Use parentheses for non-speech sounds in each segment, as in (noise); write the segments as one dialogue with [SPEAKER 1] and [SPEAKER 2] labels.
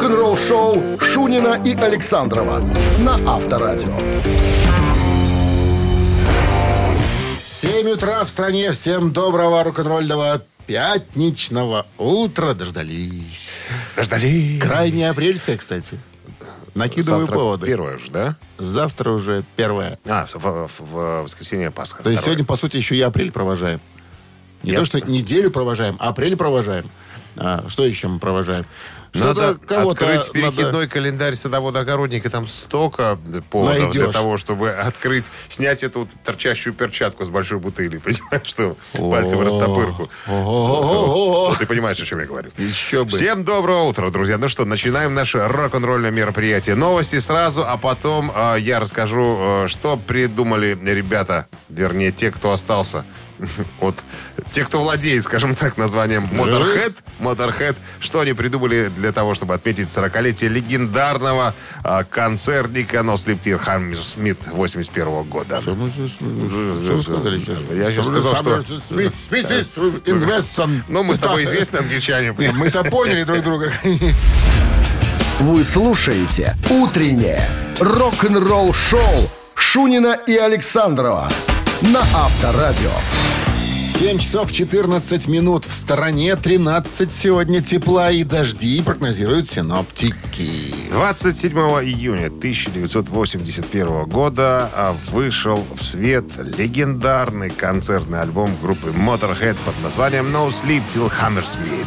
[SPEAKER 1] Рок-н-ролл шоу Шунина и Александрова на Авторадио.
[SPEAKER 2] 7 утра в стране. Всем доброго рок-н-ролльного пятничного утра. Дождались.
[SPEAKER 3] Дождались.
[SPEAKER 2] Крайне апрельская, кстати. Накидываю
[SPEAKER 3] Завтра
[SPEAKER 2] поводы.
[SPEAKER 3] первое же, да?
[SPEAKER 2] Завтра уже первое.
[SPEAKER 3] А, в, в- в воскресенье Пасха.
[SPEAKER 2] То есть
[SPEAKER 3] Второе.
[SPEAKER 2] сегодня, по сути, еще и апрель провожаем. Не
[SPEAKER 3] Я-
[SPEAKER 2] то, что неделю провожаем, а апрель провожаем. А, что еще мы провожаем?
[SPEAKER 3] Надо открыть
[SPEAKER 2] надо-
[SPEAKER 3] перекидной календарь садовода-огородника. Там столько поводов для
[SPEAKER 2] Найдешь.
[SPEAKER 3] того, чтобы открыть, снять эту торчащую перчатку с большой бутыли. (laughs) Понимаешь, что пальцы в растопырку. Ты понимаешь, о чем я говорю.
[SPEAKER 2] Еще бы.
[SPEAKER 3] Всем доброго утра, друзья. Ну что, начинаем наше рок-н-ролльное мероприятие. Новости сразу, а потом я расскажу, что придумали ребята, вернее, те, кто остался. (laughs) Вот те, кто владеет, скажем так, названием Motorhead, Motorhead, что они придумали для того, чтобы отметить 40-летие легендарного э, концертника No Sleep Tear Hammersmith 81 года.
[SPEAKER 2] Что мы, что мы- что вы сказали сейчас?
[SPEAKER 3] Я сейчас сказал, что...
[SPEAKER 2] Смит, Смит, инвестсон. (laughs)
[SPEAKER 3] Ну, мы с тобой известны англичане. (laughs)
[SPEAKER 2] Не, Мы-то поняли друг друга.
[SPEAKER 1] Вы слушаете «Утреннее рок-н-ролл-шоу» Шунина и Александрова на Авторадио.
[SPEAKER 2] 7 часов 14 минут. В стороне 13 сегодня тепла и дожди, прогнозируют синоптики.
[SPEAKER 3] 27 июня 1981 года а, вышел в свет легендарный концертный альбом группы Motorhead под названием No Sleep Till Hammersmith.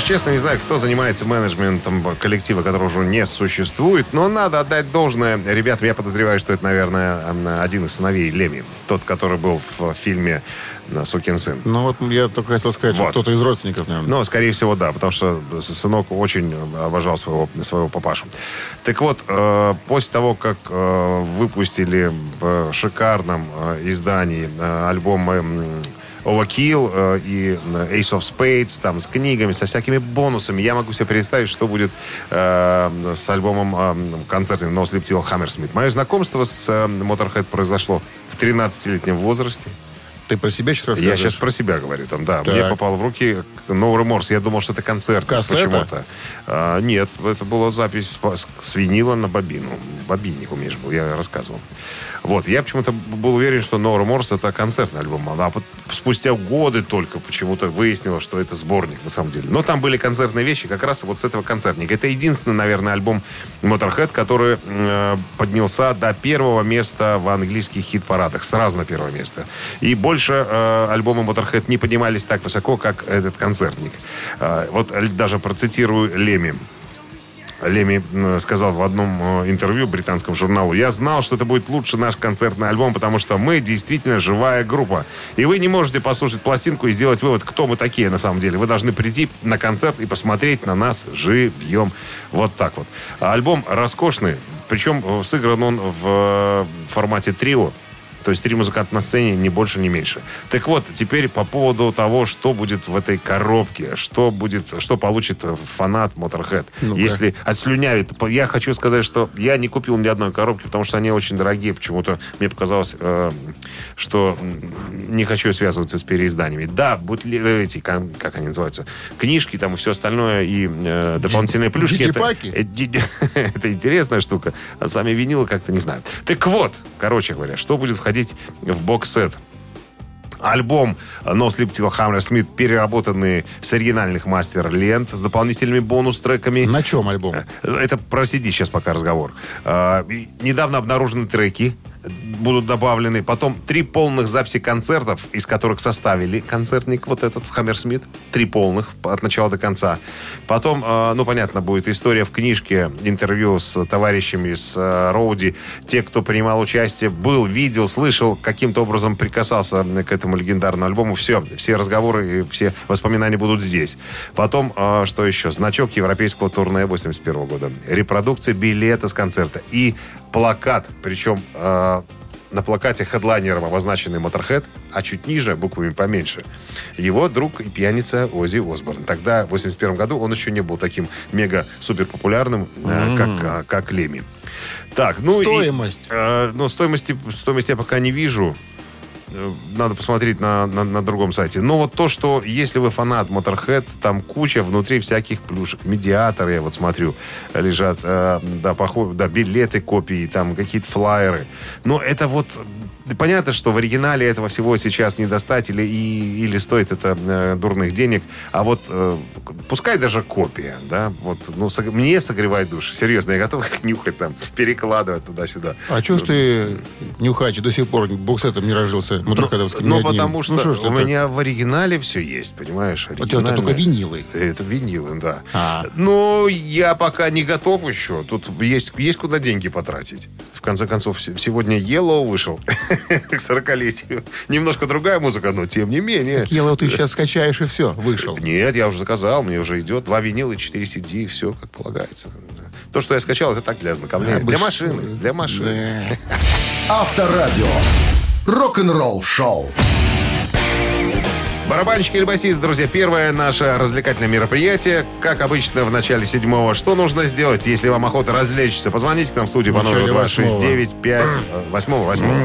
[SPEAKER 3] Уж честно, не знаю, кто занимается менеджментом коллектива, который уже не существует, но надо отдать должное. Ребятам, я подозреваю, что это, наверное, один из сыновей Леми. Тот, который был в фильме «Сукин сын».
[SPEAKER 2] Ну вот я только хотел сказать, что
[SPEAKER 3] Вот.
[SPEAKER 2] кто-то из родственников, наверное.
[SPEAKER 3] Ну, скорее всего, да, потому что сынок очень обожал своего, своего папашу. Так вот, э, после того, как э, выпустили в шикарном э, издании э, альбом э, Overkill э, и э, Ace of Spades, там, с книгами, со всякими бонусами, я могу себе представить, что будет э, с альбомом э, концертным No Sleep Till Hammersmith. Мое знакомство с э, Motorhead произошло в 13-летнем возрасте.
[SPEAKER 2] Ты про себя сейчас
[SPEAKER 3] Я
[SPEAKER 2] рассказываешь?
[SPEAKER 3] сейчас про себя говорю, там, да.
[SPEAKER 2] Так.
[SPEAKER 3] Мне попал в руки No Remorse. Я думал, что это концерт почему-то. А, нет, это была запись с- с винила на бобину. Бобинник у меня же был, я рассказывал. Вот, я почему-то был уверен, что No Remorse это концертный альбом. А пот- спустя годы только почему-то выяснилось, что это сборник на самом деле. Но там были концертные вещи как раз вот с этого концертника. Это единственный, наверное, альбом Motorhead, который э, поднялся до первого места в английских хит-парадах. Сразу на первое место. И больше э, альбомы Motorhead не поднимались так высоко, как этот концертник. Э, вот даже процитирую Леми. Леми сказал в одном э, интервью британскому журналу, «Я знал, что это будет лучше наш концертный альбом, потому что мы действительно живая группа. И вы не можете послушать пластинку и сделать вывод, кто мы такие на самом деле. Вы должны прийти на концерт и посмотреть на нас живьем». Вот так вот. Альбом роскошный, причем э, сыгран он в э, формате трио. То есть три музыканта на сцене, ни больше, ни меньше. Так вот, теперь по поводу того, что будет в этой коробке, что будет, что получит фанат Motorhead.
[SPEAKER 2] Ну-ка.
[SPEAKER 3] Если отслюнявит. Я хочу сказать, что я не купил ни одной коробки, потому что они очень дорогие. Почему-то мне показалось, э, что не хочу связываться с переизданиями. Да, будут ли эти, кон- как они называются, книжки там и все остальное, и э, дополнительные плюшки. Это, э, (laughs) это интересная штука. А сами винилы как-то не знаю. Так вот, короче говоря, что будет входить в бокс-сет? Альбом No Sleep Till Hammersmith, переработанный с оригинальных мастер-лент, с дополнительными бонус-треками.
[SPEAKER 2] На чем альбом?
[SPEAKER 3] Это про CD сейчас пока разговор. И недавно обнаружены треки будут добавлены. Потом три полных записи концертов, из которых составили концертник вот этот в Хаммерсмит. Три полных от начала до конца. Потом, э, ну, понятно, будет история в книжке, интервью с товарищами с э, Роуди. Те, кто принимал участие, был, видел, слышал, каким-то образом прикасался к этому легендарному альбому. Все, все разговоры и все воспоминания будут здесь. Потом, э, что еще? Значок европейского турне 81 года. Репродукция билета с концерта. И плакат, причем э, на плакате хедлайнером обозначенный Motorhead, а чуть ниже, буквами поменьше, его друг и пьяница Ози Осборн. Тогда, в 81 году, он еще не был таким мега-супер популярным, э, как, э, как Леми. Так, ну и,
[SPEAKER 2] Стоимость?
[SPEAKER 3] э, ну, стоимости, стоимости я пока не вижу. Э, надо посмотреть на, на, на другом сайте. Но вот то, что если вы фанат Motorhead, там куча внутри всяких плюшек. Медиаторы, я вот смотрю, лежат, э, да, похоже, да, билеты, копии, там какие-то флайеры. Но это вот понятно, что в оригинале этого всего сейчас не достать или, и, или стоит это э, дурных денег. А вот э, пускай даже копия, да, вот, ну, сог, мне согревает душу. Серьезно, я готов их нюхать там, перекладывать туда-сюда.
[SPEAKER 2] А что ж ты, нюхач, до сих пор боксетом не разжился
[SPEAKER 3] моторхедовским? Ну, ну потому что, ну, что у меня в оригинале все есть, понимаешь?
[SPEAKER 2] У тебя только винилы.
[SPEAKER 3] Это винилы, да. А. Но я пока не готов еще. Тут есть, есть куда деньги потратить. В конце концов, сегодня Yellow вышел. (laughs) (laughs) к 40-летию. Немножко другая музыка, но тем не менее. Так
[SPEAKER 2] Yellow ты сейчас скачаешь и все, вышел.
[SPEAKER 3] Нет, я уже заказал, мне уже идет. Два винила, 4 CD, все как полагается. То, что я скачал, это так для ознакомления. А, для машины, для машины.
[SPEAKER 1] Авторадио. Рок-н-ролл шоу.
[SPEAKER 3] Барабанщик или басист, друзья, первое наше развлекательное мероприятие. Как обычно, в начале седьмого. Что нужно сделать, если вам охота развлечься? Позвоните к нам в студию по номеру 269 Восьмого, восьмого.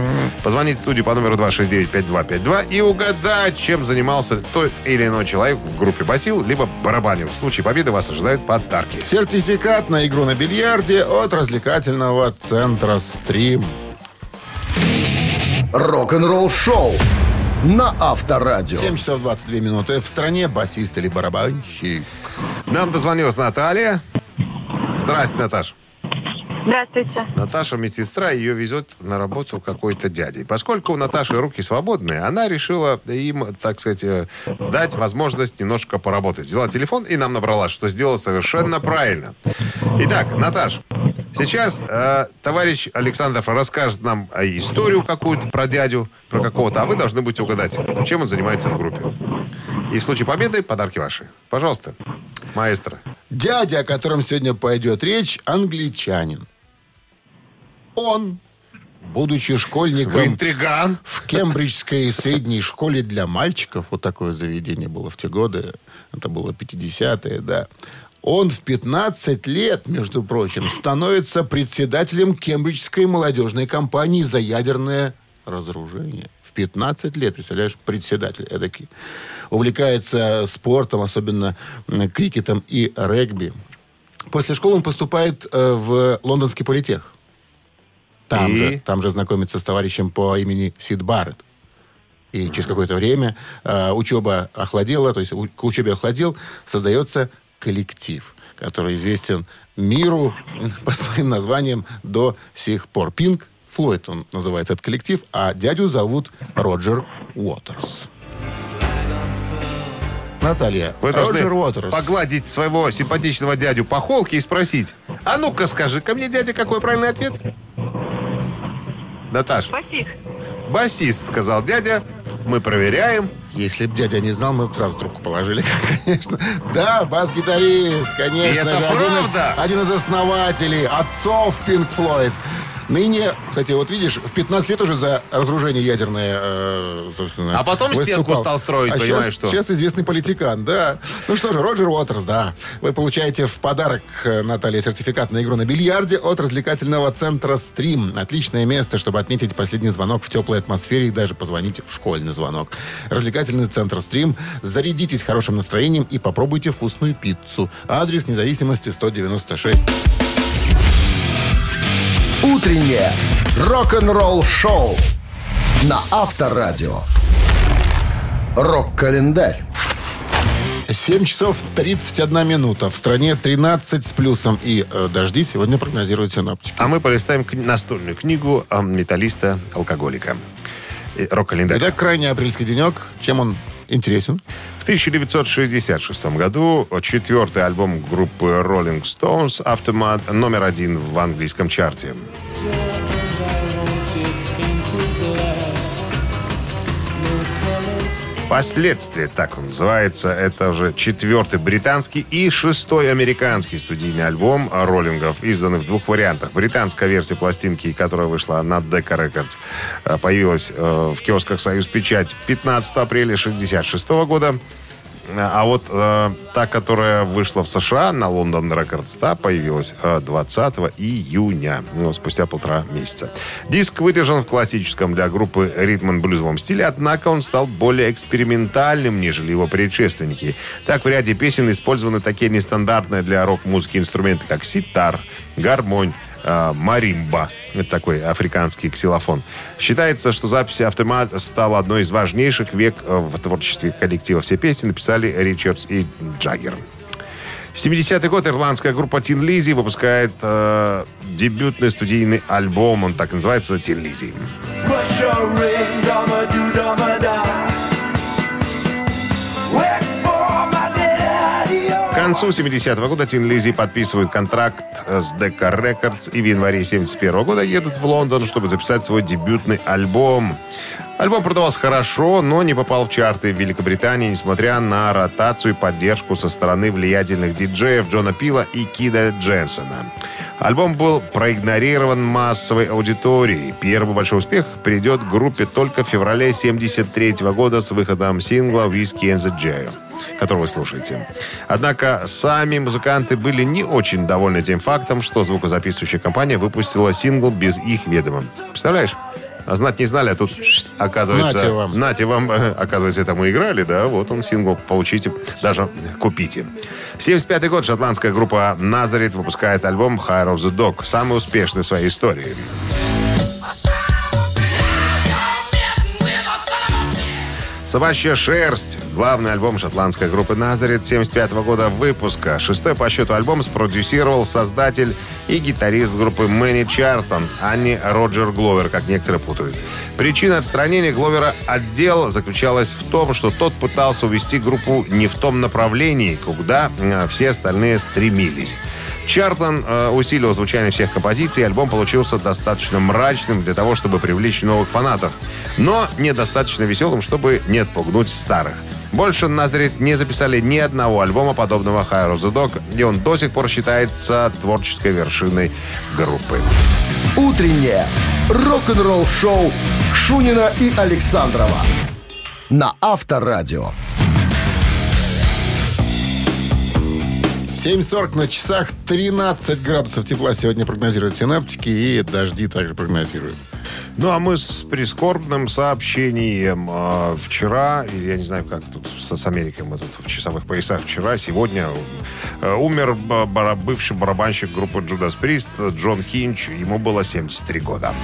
[SPEAKER 3] Позвоните в студию по номеру 269-5252 и угадать, чем занимался тот или иной человек в группе басил, либо барабанил. В случае победы вас ожидают подарки.
[SPEAKER 2] Сертификат на игру на бильярде от развлекательного центра «Стрим».
[SPEAKER 1] Рок-н-ролл шоу на Авторадио.
[SPEAKER 2] 7 часов 22 минуты. В стране басист или барабанщик.
[SPEAKER 3] Нам дозвонилась Наталья. Здрасте, Наташа.
[SPEAKER 4] Здравствуйте.
[SPEAKER 3] Наташа медсестра, ее везет на работу какой-то дядей. Поскольку у Наташи руки свободные, она решила им, так сказать, э, дать возможность немножко поработать. Взяла телефон и нам набрала, что сделала совершенно правильно. Итак, Наташ, сейчас э, товарищ Александров расскажет нам историю какую-то про дядю, про какого-то, а вы должны будете угадать, чем он занимается в группе. И в случае победы подарки ваши. Пожалуйста, маэстро.
[SPEAKER 2] Дядя, о котором сегодня пойдет речь, англичанин. Он, будучи школьником...
[SPEAKER 3] Вы интриган.
[SPEAKER 2] В Кембриджской средней школе для мальчиков, вот такое заведение было в те годы, это было 50-е, да, он в 15 лет, между прочим, становится председателем Кембриджской молодежной компании за ядерное разоружение. В 15 лет, представляешь, председатель эдакий. Увлекается спортом, особенно крикетом и регби. После школы он поступает э, в лондонский политех. Там, и... же, там же знакомится с товарищем по имени Сид Барретт. И через какое-то время э, учеба охладела, то есть у, к учебе охладил, создается коллектив, который известен миру (laughs) по своим названиям до сих пор. Пинк Флойд он называется этот коллектив, а дядю зовут Роджер Уотерс. Наталья,
[SPEAKER 3] Вы Роджер Уотерс. погладить своего симпатичного дядю по холке и спросить, а ну-ка скажи, ко мне дядя какой правильный ответ? Наташ.
[SPEAKER 4] Басист.
[SPEAKER 3] Басист, сказал дядя. Мы проверяем.
[SPEAKER 2] Если бы дядя не знал, мы бы сразу трубку положили, (laughs) конечно. Да, бас-гитарист, конечно. И
[SPEAKER 3] это один правда?
[SPEAKER 2] Из, один из основателей, отцов Пинк Флойд. Ныне, кстати, вот видишь, в 15 лет уже за разоружение ядерное, э, собственно,
[SPEAKER 3] А потом выступал. стенку стал строить, а понимаешь,
[SPEAKER 2] сейчас,
[SPEAKER 3] что?
[SPEAKER 2] сейчас известный политикан, да. Ну что же, Роджер Уотерс, да. Вы получаете в подарок, э, Наталья, сертификат на игру на бильярде от развлекательного центра «Стрим». Отличное место, чтобы отметить последний звонок в теплой атмосфере и даже позвонить в школьный звонок. Развлекательный центр «Стрим». Зарядитесь хорошим настроением и попробуйте вкусную пиццу. Адрес независимости 196.
[SPEAKER 1] Утреннее рок-н-ролл-шоу на Авторадио. Рок-календарь.
[SPEAKER 2] 7 часов 31 минута. В стране 13 с плюсом и э, дожди сегодня прогнозируют синоптики.
[SPEAKER 3] А мы полистаем настольную книгу э, металлиста-алкоголика. Рок-календарь.
[SPEAKER 2] Итак, крайний апрельский денек. Чем он интересен?
[SPEAKER 3] В 1966 году четвертый альбом группы Rolling Stones «Aftermath» номер один в английском чарте. Последствия, так он называется. Это уже четвертый британский и шестой американский студийный альбом роллингов, изданный в двух вариантах. Британская версия пластинки, которая вышла на Decca Records, э, появилась э, в киосках «Союз Печать» 15 апреля 1966 года. А вот э, та, которая вышла в США на London Records, та появилась э, 20 июня, ну, спустя полтора месяца. Диск выдержан в классическом для группы ритм блюзовом стиле, однако он стал более экспериментальным, нежели его предшественники. Так, в ряде песен использованы такие нестандартные для рок-музыки инструменты, как ситар, гармонь, э, маримба. Это такой африканский ксилофон. Считается, что запись «Автомат» стала одной из важнейших век э, в творчестве коллектива. Все песни написали Ричардс и Джаггер. 70-й год ирландская группа Тин Лизи выпускает э, дебютный студийный альбом. Он так называется «Тин Лизи». Концу 70-го года Тин Лизи подписывают контракт с Decca Records и в январе 71 года едут в Лондон, чтобы записать свой дебютный альбом. Альбом продавался хорошо, но не попал в чарты в Великобритании, несмотря на ротацию и поддержку со стороны влиятельных диджеев Джона Пила и Кида Дженсона. Альбом был проигнорирован массовой аудиторией. Первый большой успех придет группе только в феврале 73 года с выходом сингла «Whiskey and the J», который вы слушаете. Однако сами музыканты были не очень довольны тем фактом, что звукозаписывающая компания выпустила сингл без их ведома. Представляешь? А знать не знали, а тут, оказывается...
[SPEAKER 2] Нате вам.
[SPEAKER 3] Нате вам, (laughs) оказывается, это мы играли, да, вот он сингл, получите, даже купите. 75 год шотландская группа Назарит выпускает альбом Higher of the Dog, самый успешный в своей истории. «Собачья шерсть» — главный альбом шотландской группы «Назарет» 75 года выпуска. Шестой по счету альбом спродюсировал создатель и гитарист группы Мэнни Чартон, а не Роджер Гловер, как некоторые путают. Причина отстранения Гловера от дел заключалась в том, что тот пытался увести группу не в том направлении, куда э, все остальные стремились. Чартон э, усилил звучание всех композиций, и альбом получился достаточно мрачным для того, чтобы привлечь новых фанатов, но недостаточно веселым, чтобы не отпугнуть старых. Больше Назарит не записали ни одного альбома подобного Higher of the Dog, и он до сих пор считается творческой вершиной группы.
[SPEAKER 1] Утреннее рок-н-ролл-шоу Шунина и Александрова на Авторадио.
[SPEAKER 2] 7.40 на часах, 13 градусов тепла сегодня прогнозируют синаптики и дожди также прогнозируют.
[SPEAKER 3] Ну, а мы с прискорбным сообщением. э, вчера, я не знаю, как тут с, с Америкой, мы тут в часовых поясах вчера, сегодня э, умер ба- бара- бывший барабанщик группы Judas Priest Джон Хинч. Ему было 73 года.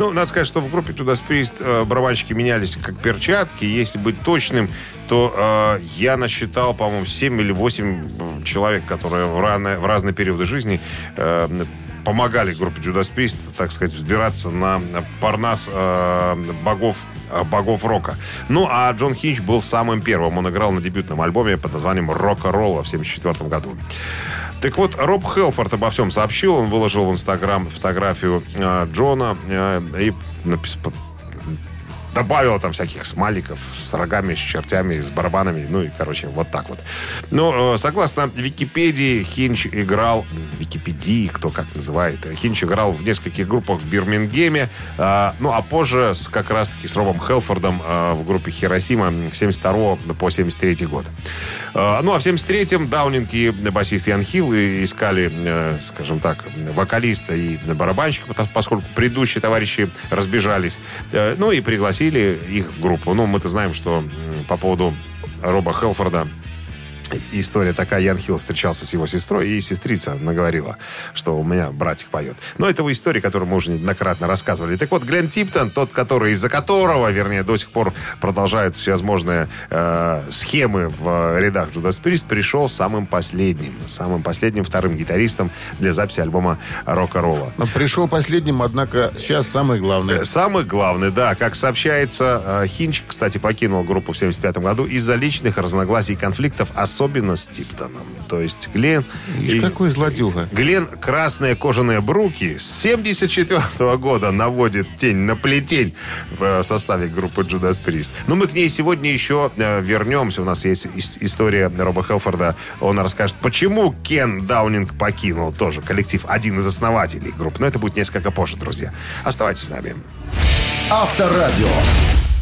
[SPEAKER 3] Ну, надо сказать, что в группе Judas Priest э, барабанщики менялись как перчатки. Если быть точным, то э, я насчитал, по-моему, 7 или 8 человек, которые в, разные, в разные периоды жизни э, помогали группе Judas Priest, так сказать, взбираться на парнас э, богов э, богов рока. Ну, а Джон Хинч был самым первым. Он играл на дебютном альбоме под названием «Рока-ролла» в 1974 году. Так вот, Роб Хелфорд обо всем сообщил. Он выложил в Инстаграм фотографию э, Джона э, и напис- п- добавил там всяких смайликов с рогами, с чертями, с барабанами. Ну и, короче, вот так вот. Ну, э, согласно Википедии, Хинч играл... Википедии, кто как называет. э, Хинч играл в нескольких группах в Бирмингеме. э, ну, а позже с, как раз-таки с Робом Хелфордом в группе Хиросима с 72 по 73 год. Э, ну, а в 73-м Даунинг и басист Ян Хилл искали, э, скажем так, вокалиста и барабанщика, поскольку предыдущие товарищи разбежались. Э, ну, и пригласили их в группу. Ну, мы-то знаем, что по поводу Роба Хелфорда история такая. Ян Хилл встречался с его сестрой, и сестрица наговорила, что у меня братик поет. Но это в истории, которую мы уже неоднократно рассказывали. Так вот, Глен Типтон, тот, который, из-за которого, вернее, до сих пор продолжаются всевозможные э, схемы в рядах Judas Priest, пришел самым последним, самым последним вторым гитаристом для записи альбома «Рока-ролла».
[SPEAKER 2] Но пришел последним, однако сейчас самый главный.
[SPEAKER 3] Э, Самый главный, да, как сообщается, э, Хинч, кстати, покинул группу в 75 году из-за личных разногласий и конфликтов, особенно с Типтоном. То есть Глен...
[SPEAKER 2] Ишь,
[SPEAKER 3] и-
[SPEAKER 2] какой злодюга.
[SPEAKER 3] Глен красные кожаные бруки с 74 года наводит тень на плетень в э, составе группы Judas Priest. Но мы к ней сегодня еще э, вернемся. У нас есть ис- история Роба Хелфорда. Он расскажет, почему Кен Даунинг покинул тоже коллектив, один из основателей группы. Но это будет несколько позже, друзья. Оставайтесь с нами.
[SPEAKER 1] Авторадио.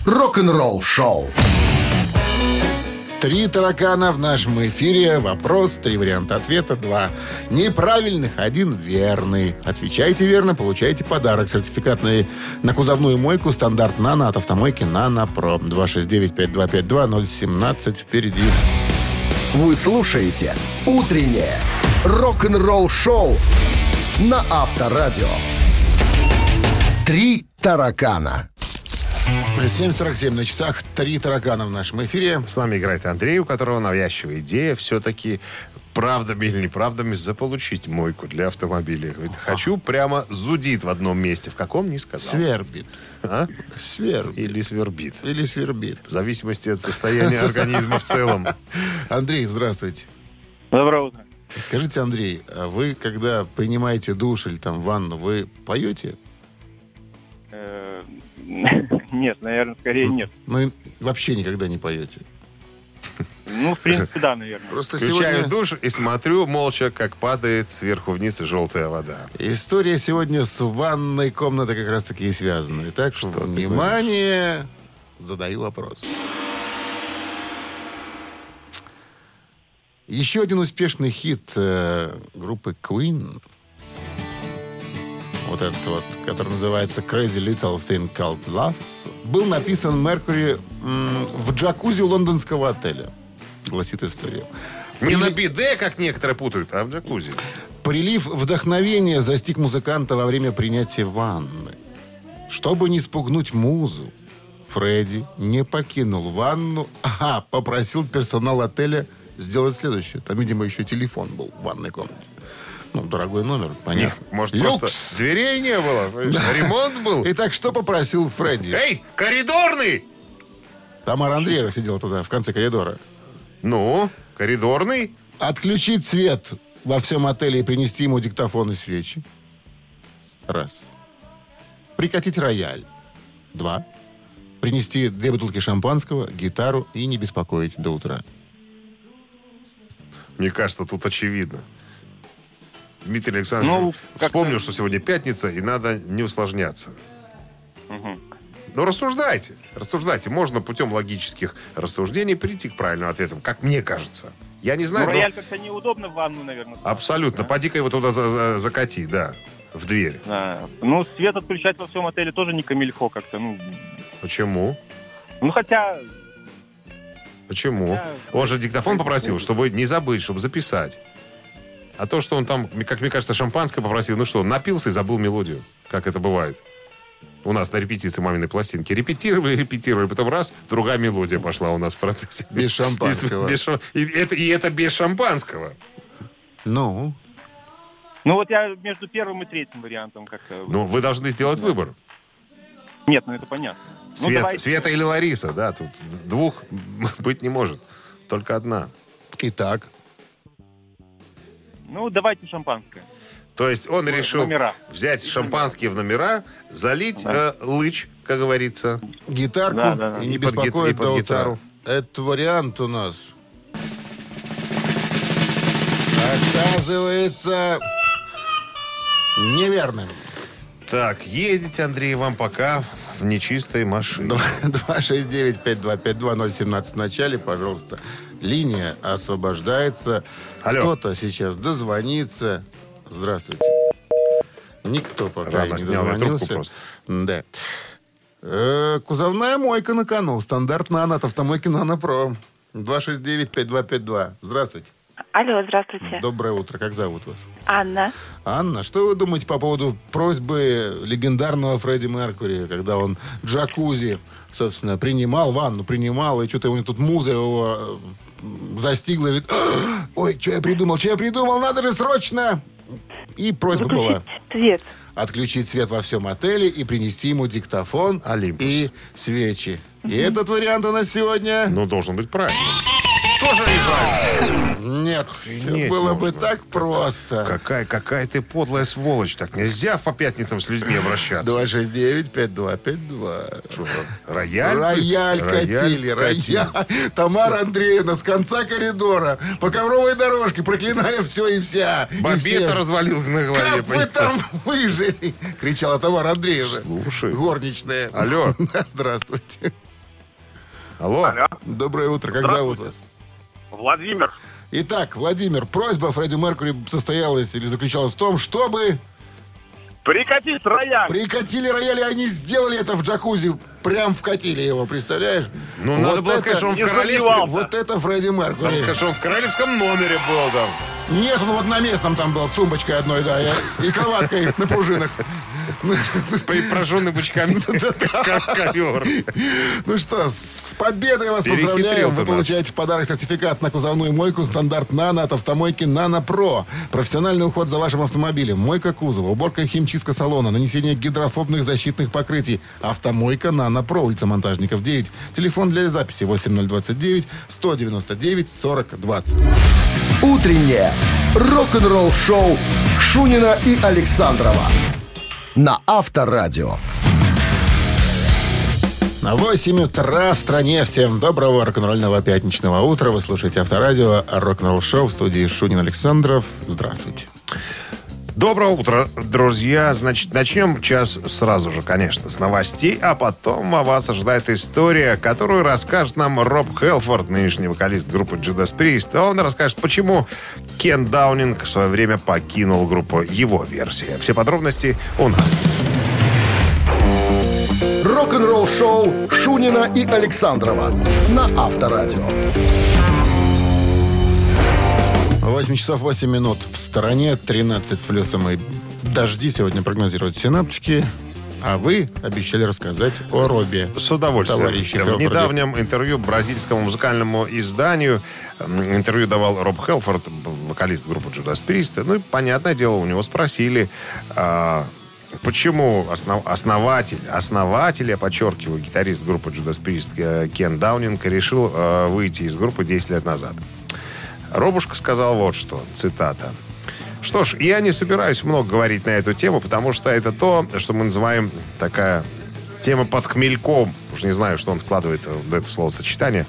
[SPEAKER 1] рок-н-ролл шоу.
[SPEAKER 2] Три таракана в нашем эфире. Вопрос, три варианта ответа, два неправильных, один верный. Отвечайте верно, получаете подарок. Сертификатный на кузовную мойку стандарт «Нано» от автомойки «Нано Про». 269-5252-017 впереди.
[SPEAKER 1] Вы слушаете «Утреннее рок-н-ролл-шоу» на Авторадио. «Три таракана».
[SPEAKER 2] 7.47 на часах. Три таракана в нашем эфире.
[SPEAKER 3] С нами играет Андрей, у которого навязчивая идея все-таки правдами или неправдами заполучить мойку для автомобиля. Говорит, хочу прямо зудит в одном месте. В каком, не сказал.
[SPEAKER 2] Свербит.
[SPEAKER 3] А?
[SPEAKER 2] Свербит.
[SPEAKER 3] Или свербит.
[SPEAKER 2] Или свербит.
[SPEAKER 3] В зависимости от состояния (laughs) организма в целом.
[SPEAKER 2] Андрей, здравствуйте.
[SPEAKER 5] Доброе утро.
[SPEAKER 2] Скажите, Андрей, а вы, когда принимаете душ или там ванну, вы поете? (laughs)
[SPEAKER 5] Нет, наверное, скорее нет.
[SPEAKER 2] Ну, и вообще никогда не поете.
[SPEAKER 5] Ну, в принципе, да, наверное.
[SPEAKER 2] Просто
[SPEAKER 3] Включаю
[SPEAKER 2] сегодня...
[SPEAKER 3] душ и смотрю молча, как падает сверху вниз желтая вода.
[SPEAKER 2] История сегодня с ванной комнатой как раз-таки и связана. Итак,
[SPEAKER 3] Что
[SPEAKER 2] внимание, задаю вопрос. Еще один успешный хит э, группы Queen, вот этот вот, который называется Crazy Little Thing Called Love, был написан Меркури м, в джакузи лондонского отеля, гласит история.
[SPEAKER 3] Не на биде, как некоторые путают, а в джакузи.
[SPEAKER 2] Прилив вдохновения застиг музыканта во время принятия ванны. Чтобы не спугнуть музу, Фредди не покинул ванну, (laughs) а попросил персонал отеля сделать следующее. Там, видимо, еще телефон был в ванной комнате. Ну, дорогой номер, понятно.
[SPEAKER 3] Может,
[SPEAKER 2] Люкс!
[SPEAKER 3] просто дверей не было? Ремонт был?
[SPEAKER 2] Итак, что попросил Фредди?
[SPEAKER 3] Эй, коридорный!
[SPEAKER 2] Тамара Андреева сидела туда, в конце коридора.
[SPEAKER 3] Ну, коридорный?
[SPEAKER 2] Отключить свет во всем отеле и принести ему диктофон и свечи. Раз. Прикатить рояль. Два. Принести две бутылки шампанского, гитару и не беспокоить до утра.
[SPEAKER 3] Мне кажется, тут очевидно. Дмитрий Александрович
[SPEAKER 5] Ну,
[SPEAKER 3] вспомнил, что сегодня пятница, и надо не усложняться. Ну, рассуждайте. Рассуждайте. Можно путем логических рассуждений прийти к правильным ответам, как мне кажется. Я не
[SPEAKER 5] Ну,
[SPEAKER 3] знаю, но
[SPEAKER 5] рояль как-то неудобно в ванну, наверное.
[SPEAKER 3] абсолютно. Поди-ка его туда за- за- закати, да, в дверь.
[SPEAKER 5] Да. Ну, свет отключать во всем отеле тоже не камильфо как-то. Ну,
[SPEAKER 3] Почему?
[SPEAKER 5] ну хотя...
[SPEAKER 3] Почему?
[SPEAKER 5] Я-
[SPEAKER 3] Он же диктофон попросил, чтобы не забыть, чтобы записать. А то, что он там, как мне кажется, шампанское попросил, ну что, напился и забыл мелодию, как это бывает. У нас на репетиции маминой пластинки. Репетировали, репетировали, потом раз, другая мелодия пошла у нас в процессе.
[SPEAKER 2] Без шампанского.
[SPEAKER 3] И, без шам- и это, и это без шампанского.
[SPEAKER 2] Ну,
[SPEAKER 5] Ну, вот я между первым и третьим вариантом как-то...
[SPEAKER 3] Ну, вы должны сделать выбор.
[SPEAKER 5] Нет, ну это понятно. Ну,
[SPEAKER 3] Свет-
[SPEAKER 5] давайте-
[SPEAKER 3] Света или Лариса, да, тут двух (laughs) быть не может. Только одна.
[SPEAKER 2] итак.
[SPEAKER 5] Ну, давайте шампанское.
[SPEAKER 3] То есть он решил
[SPEAKER 5] номера.
[SPEAKER 3] взять шампанские в номера, залить э, лыч, как говорится.
[SPEAKER 2] Гитарку
[SPEAKER 5] Да, да, да.
[SPEAKER 2] и не
[SPEAKER 3] И под
[SPEAKER 2] беспокоить
[SPEAKER 3] и под
[SPEAKER 2] до утра.
[SPEAKER 3] гитару.
[SPEAKER 2] Это вариант у нас. Оказывается неверным.
[SPEAKER 3] Так, ездите, Андрей, вам пока в нечистой машине.
[SPEAKER 2] 269-5252-017 (laughs) в начале, пожалуйста. Линия освобождается.
[SPEAKER 3] Алло.
[SPEAKER 2] Кто-то сейчас дозвонится. Здравствуйте. Никто пока
[SPEAKER 3] Рано
[SPEAKER 2] не дозвонился. Да. Э, кузовная мойка на кону. Стандарт «Нано» от автомойки «Нано Про». 269-5252. Здравствуйте.
[SPEAKER 4] Алло, здравствуйте.
[SPEAKER 2] Доброе утро. Как зовут вас?
[SPEAKER 4] Анна.
[SPEAKER 2] Анна, что вы думаете по поводу просьбы легендарного Фредди Меркури, когда он джакузи, собственно, принимал ванну, принимал, и что-то у него тут муза его э, застигла, говорит, «А, ой, что я придумал, что я придумал, надо же срочно! И просьба была
[SPEAKER 4] Выключить свет.
[SPEAKER 2] отключить свет во всем отеле и принести ему диктофон
[SPEAKER 3] Олимпус.
[SPEAKER 2] и свечи. И этот вариант у нас сегодня...
[SPEAKER 3] Ну, должен быть правильным. Тоже неправильно.
[SPEAKER 2] Нет, все
[SPEAKER 3] Нет,
[SPEAKER 2] было бы
[SPEAKER 3] можно.
[SPEAKER 2] так просто.
[SPEAKER 3] Какая, какая ты подлая сволочь. Так нельзя по пятницам с людьми обращаться.
[SPEAKER 2] 269-5252.
[SPEAKER 3] Что, рояль?
[SPEAKER 2] Рояль катили, рояль. Тамара Андреевна с конца коридора по ковровой дорожке, проклиная все и вся.
[SPEAKER 3] Бобета развалилась на голове.
[SPEAKER 2] Как вы там выжили? Кричала Тамара Андреевна.
[SPEAKER 3] Слушай.
[SPEAKER 2] Горничная.
[SPEAKER 3] Алло. (laughs)
[SPEAKER 2] Здравствуйте.
[SPEAKER 3] Алло.
[SPEAKER 6] Алло.
[SPEAKER 2] Доброе утро, как зовут вас?
[SPEAKER 6] Владимир.
[SPEAKER 2] Итак, Владимир, просьба Фредди Меркури состоялась или заключалась в том, чтобы
[SPEAKER 6] Прикатить рояль.
[SPEAKER 2] прикатили рояль, и они сделали это в джакузи. Прям вкатили его, представляешь?
[SPEAKER 3] Ну, надо было
[SPEAKER 2] это-
[SPEAKER 3] сказать, что он в королевском...
[SPEAKER 2] Вот это Фредди Меркури.
[SPEAKER 3] Надо сказать, что он в королевском номере был там.
[SPEAKER 2] Нет, ну вот на местном там был, с тумбочкой одной, да, и, и кроваткой на пружинах. (laughs)
[SPEAKER 3] Прожженный бычками. (laughs) Как ковер.
[SPEAKER 2] Ну что, с победой вас поздравляем.
[SPEAKER 3] ты
[SPEAKER 2] Вы получаете в подарок сертификат на кузовную мойку стандарт «Нано» от автомойки «Нано Про». Профессиональный уход за вашим автомобилем. Мойка кузова, уборка и химчистка салона, нанесение гидрофобных защитных покрытий. Автомойка «Нано Про», улица Монтажников, 9. Телефон для записи 8029 199 40 20.
[SPEAKER 1] Утреннее рок-н-ролл-шоу Шунина и Александрова на Авторадио.
[SPEAKER 2] На 8 утра в стране. Всем доброго рок-н-ролльного пятничного утра. Вы слушаете Авторадио, рок-н-ролл шоу в студии Шунин Александров. Здравствуйте.
[SPEAKER 3] Доброе утро, друзья. Значит, начнем час сразу же, конечно, с новостей, а потом о вас ожидает история, которую расскажет нам Роб Хелфорд, нынешний вокалист группы Judas Priest. Он расскажет, почему Кен Даунинг в свое время покинул группу. Его версия. Все подробности у нас.
[SPEAKER 1] Рок-н-ролл-шоу Шунина и Александрова на Авторадио.
[SPEAKER 2] 8 часов 8 минут в стороне, 13 с плюсом и дожди сегодня прогнозируют синаптики. А вы обещали рассказать о Робе.
[SPEAKER 3] С удовольствием.
[SPEAKER 2] Товарищи
[SPEAKER 3] в недавнем интервью бразильскому музыкальному изданию интервью давал Роб Хелфорд, вокалист группы Judas Priest. Ну и, понятное дело, у него спросили, а, почему основ- основатель, основатель, я подчеркиваю, гитарист группы Judas Priest э, Кен Даунинг решил э, выйти из группы 10 лет назад. Робушка сказал вот что, цитата. Что ж, я не собираюсь много говорить на эту тему, потому что это то, что мы называем такая тема под хмельком. Уж не знаю, что он вкладывает в это словосочетание.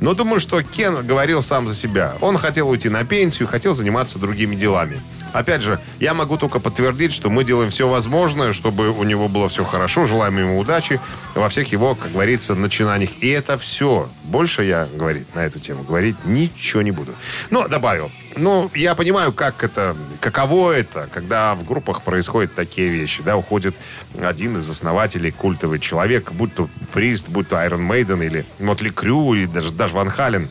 [SPEAKER 3] Но думаю, что Кен говорил сам за себя. Он хотел уйти на пенсию, хотел заниматься другими делами. Опять же, я могу только подтвердить, что мы делаем все возможное, чтобы у него было все хорошо, желаем ему удачи во всех его, как говорится, начинаниях. И это все. Больше я, говорит, на эту тему говорить ничего не буду. Но добавил, ну, я понимаю, как это, каково это, когда в группах происходят такие вещи, да, уходит один из основателей, культовый человек, будь то Прист, будь то Iron Maiden или Мотли Крю, или даже, даже Ван Хален.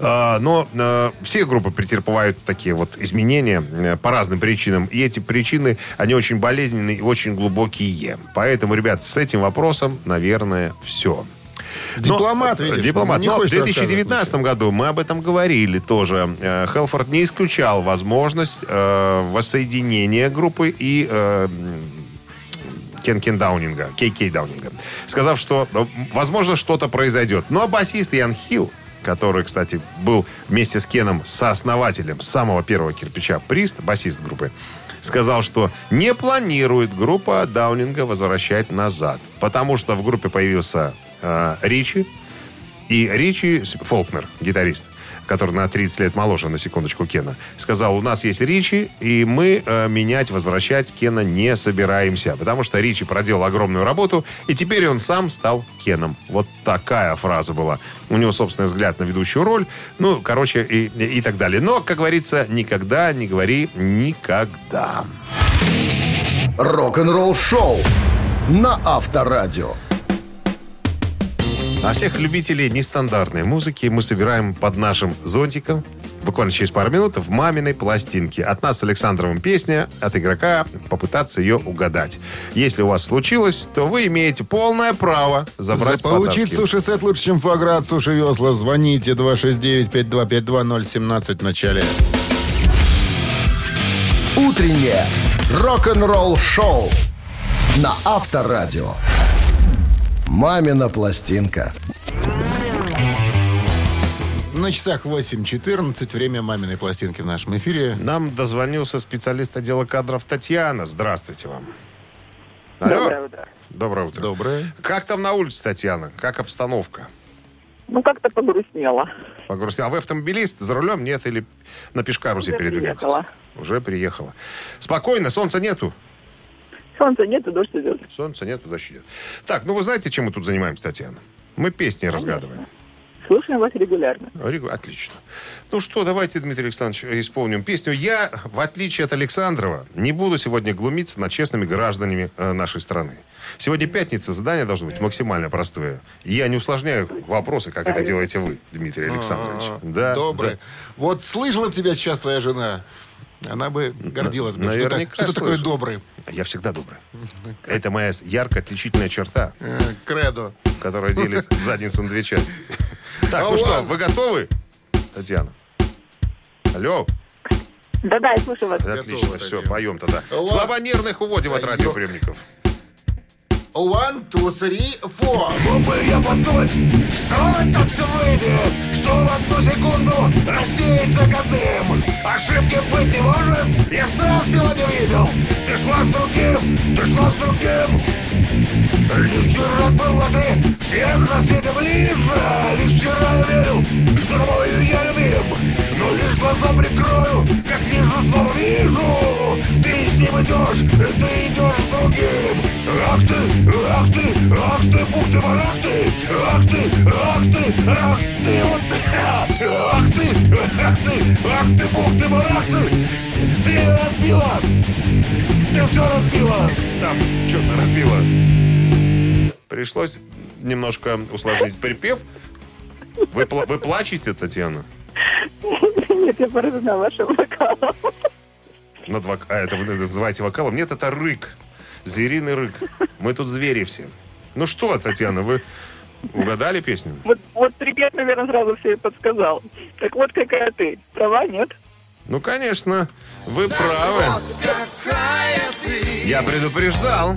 [SPEAKER 3] А, Но э, все группы претерпевают такие вот изменения э, по разным причинам. И эти причины, они очень болезненные и очень глубокие. Поэтому, ребят, с этим вопросом, наверное, все.
[SPEAKER 2] Дипломат,
[SPEAKER 3] Но,
[SPEAKER 2] видишь,
[SPEAKER 3] Дипломат. Но в
[SPEAKER 2] хочет
[SPEAKER 3] 2019 году мы об этом говорили тоже. Э, Хелфорд не исключал возможность э, воссоединения группы и э, Кен Кен Даунинга, Кей Кей Даунинга, сказав, что э, возможно что-то произойдет. А басист Ян Хилл, который, кстати, был вместе с Кеном сооснователем самого первого кирпича. Прист, басист группы, сказал, что не планирует группа Даунинга возвращать назад, потому что в группе появился э, Ричи, и Ричи Фолкнер, гитарист, который на 30 лет моложе, на секундочку, Кена, сказал, у нас есть Ричи, и мы э, менять, возвращать Кена не собираемся, потому что Ричи проделал огромную работу, и теперь он сам стал Кеном. Вот такая фраза была. У него собственный взгляд на ведущую роль, ну, короче, и, и, и так далее. Но, как говорится, никогда не говори никогда.
[SPEAKER 1] Рок-н-ролл-шоу на Авторадио.
[SPEAKER 3] А всех любителей нестандартной музыки мы собираем под нашим зонтиком буквально через пару минут в маминой пластинке. От нас с Александровым песня, от игрока попытаться ее угадать. Если у вас случилось, то вы имеете полное право забрать
[SPEAKER 2] Получить суши-сет лучше, чем фуагра от Суши Весла. Звоните 269-5252-017 в начале.
[SPEAKER 1] Утреннее рок-н-ролл-шоу на Авторадио. «Мамина пластинка».
[SPEAKER 2] На часах 8.14. Время маминой пластинки в нашем эфире.
[SPEAKER 3] Нам дозвонился специалист отдела кадров Татьяна. Здравствуйте вам. Алло.
[SPEAKER 4] Доброе утро.
[SPEAKER 3] Доброе утро.
[SPEAKER 2] Доброе.
[SPEAKER 3] Как там на улице, Татьяна? Как обстановка?
[SPEAKER 4] Ну, как-то погрустнело.
[SPEAKER 3] Погрустнел. А вы автомобилист? За рулем? Нет? Или на Пешкарусе
[SPEAKER 4] Уже
[SPEAKER 3] передвигаетесь?
[SPEAKER 4] приехала.
[SPEAKER 3] Уже приехала. Спокойно, солнца нету?
[SPEAKER 4] Солнца нет, и дождь идет.
[SPEAKER 3] Солнца нету, дождь идет. Так, ну вы знаете, чем мы тут занимаемся, Татьяна? Мы песни разгадываем.
[SPEAKER 4] Слушаем вас регулярно.
[SPEAKER 3] Регу- Отлично. Ну что, давайте, Дмитрий Александрович, исполним песню. Я, в отличие от Александрова, не буду сегодня глумиться над честными гражданами э, нашей страны. Сегодня пятница, задание должно быть максимально простое. Я не усложняю вопросы, как это делаете вы, Дмитрий Александрович. Да,
[SPEAKER 2] Добрый.
[SPEAKER 3] да.
[SPEAKER 2] Вот слышала бы тебя сейчас твоя жена, она бы гордилась бы, что,
[SPEAKER 3] наверняка
[SPEAKER 2] ты- что такой
[SPEAKER 3] слышал.
[SPEAKER 2] добрый.
[SPEAKER 3] Я всегда добрый. Это моя ярко отличительная черта,
[SPEAKER 2] Э, Кредо.
[SPEAKER 3] которая делит (laughs) задницу на две части. Так, ну что, вы готовы, Татьяна? Алло?
[SPEAKER 4] Да-да, я слушаю вас.
[SPEAKER 3] Отлично, все, поем тогда. Слабонервных уводим от радиоприемников.
[SPEAKER 2] One, two, three, four.
[SPEAKER 7] Мог бы я подумать, что это все выйдет? Что в одну секунду рассеется как дым? Ошибки быть не может, я сам сегодня видел. Ты шла с другим, ты шла с другим. Лишь вчера была ты. Всех на свете ближе. Лишь вчера я верил, что тобою я любим Но лишь глаза прикрою, как вижу, снова вижу. Ты с ним идешь, ты идешь с другим. Ах ты, ах ты, ах ты, бух ты, барах ты. Ах ты, ах ты, ах ты, вот Ах ты, ах ты, ах ты, бух ты, барах ты. Ты разбила, ты все разбила.
[SPEAKER 3] Там что-то разбило. Пришлось немножко усложнить припев. Вы, пла- вы плачете, Татьяна?
[SPEAKER 4] Нет, я поражена вашим вокалом.
[SPEAKER 3] Над вок- А, это вы называете вокалом? Нет, это рык. Звериный рык. Мы тут звери все. Ну что, Татьяна, вы угадали песню?
[SPEAKER 4] Вот, вот припев, наверное, сразу все подсказал. Так вот какая ты. Права, нет?
[SPEAKER 3] Ну, конечно, вы правы. Я предупреждал.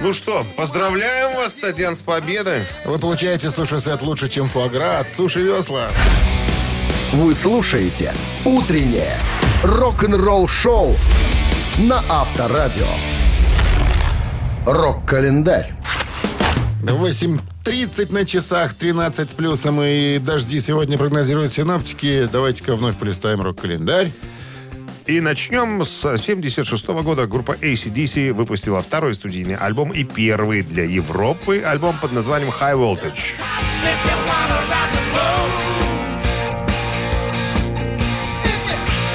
[SPEAKER 3] Ну что, поздравляем вас, Татьяна, с победой.
[SPEAKER 2] Вы получаете суши-сет лучше, чем фуагра от Суши Весла.
[SPEAKER 1] Вы слушаете «Утреннее рок-н-ролл-шоу» на Авторадио. Рок-календарь.
[SPEAKER 2] 8.30 на часах, 13 с плюсом и дожди сегодня прогнозируют синоптики. Давайте-ка вновь полистаем рок-календарь.
[SPEAKER 3] И начнем с 76 года. Группа ACDC выпустила второй студийный альбом и первый для Европы альбом под названием High Voltage.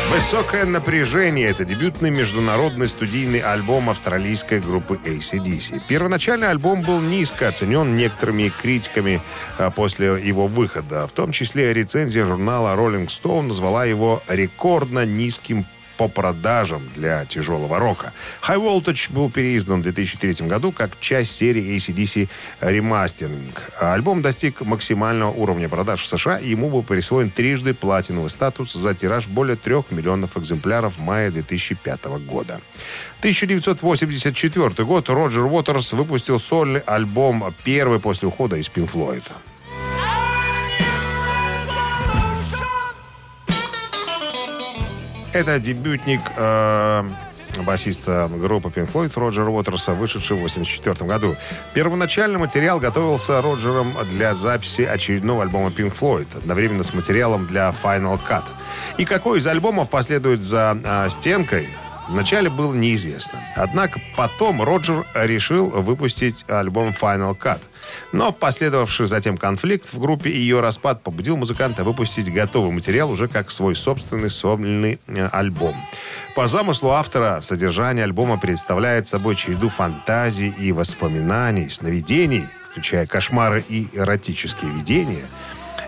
[SPEAKER 3] Высокое напряжение – это дебютный международный студийный альбом австралийской группы ACDC. Первоначальный альбом был низко оценен некоторыми критиками а, после его выхода. В том числе рецензия журнала Rolling Stone назвала его рекордно низким по продажам для тяжелого рока. High Voltage был переиздан в 2003 году как часть серии ACDC Remastering. Альбом достиг максимального уровня продаж в США, и ему был присвоен трижды платиновый статус за тираж более трех миллионов экземпляров в мае 2005 года. 1984 год Роджер Уотерс выпустил сольный альбом, первый после ухода из Pink Floyd. Это дебютник э, басиста группы Pink Floyd Роджера Уотерса, вышедший в 1984 году. Первоначально материал готовился Роджером для записи очередного альбома Pink Floyd, одновременно с материалом для Final Cut. И какой из альбомов последует за э, стенкой, Вначале было неизвестно. Однако потом Роджер решил выпустить альбом Final Cut. Но последовавший затем конфликт в группе и ее распад побудил музыканта выпустить готовый материал уже как свой собственный сольный э, альбом. По замыслу автора содержание альбома представляет собой череду фантазий и воспоминаний, сновидений, включая кошмары и эротические видения,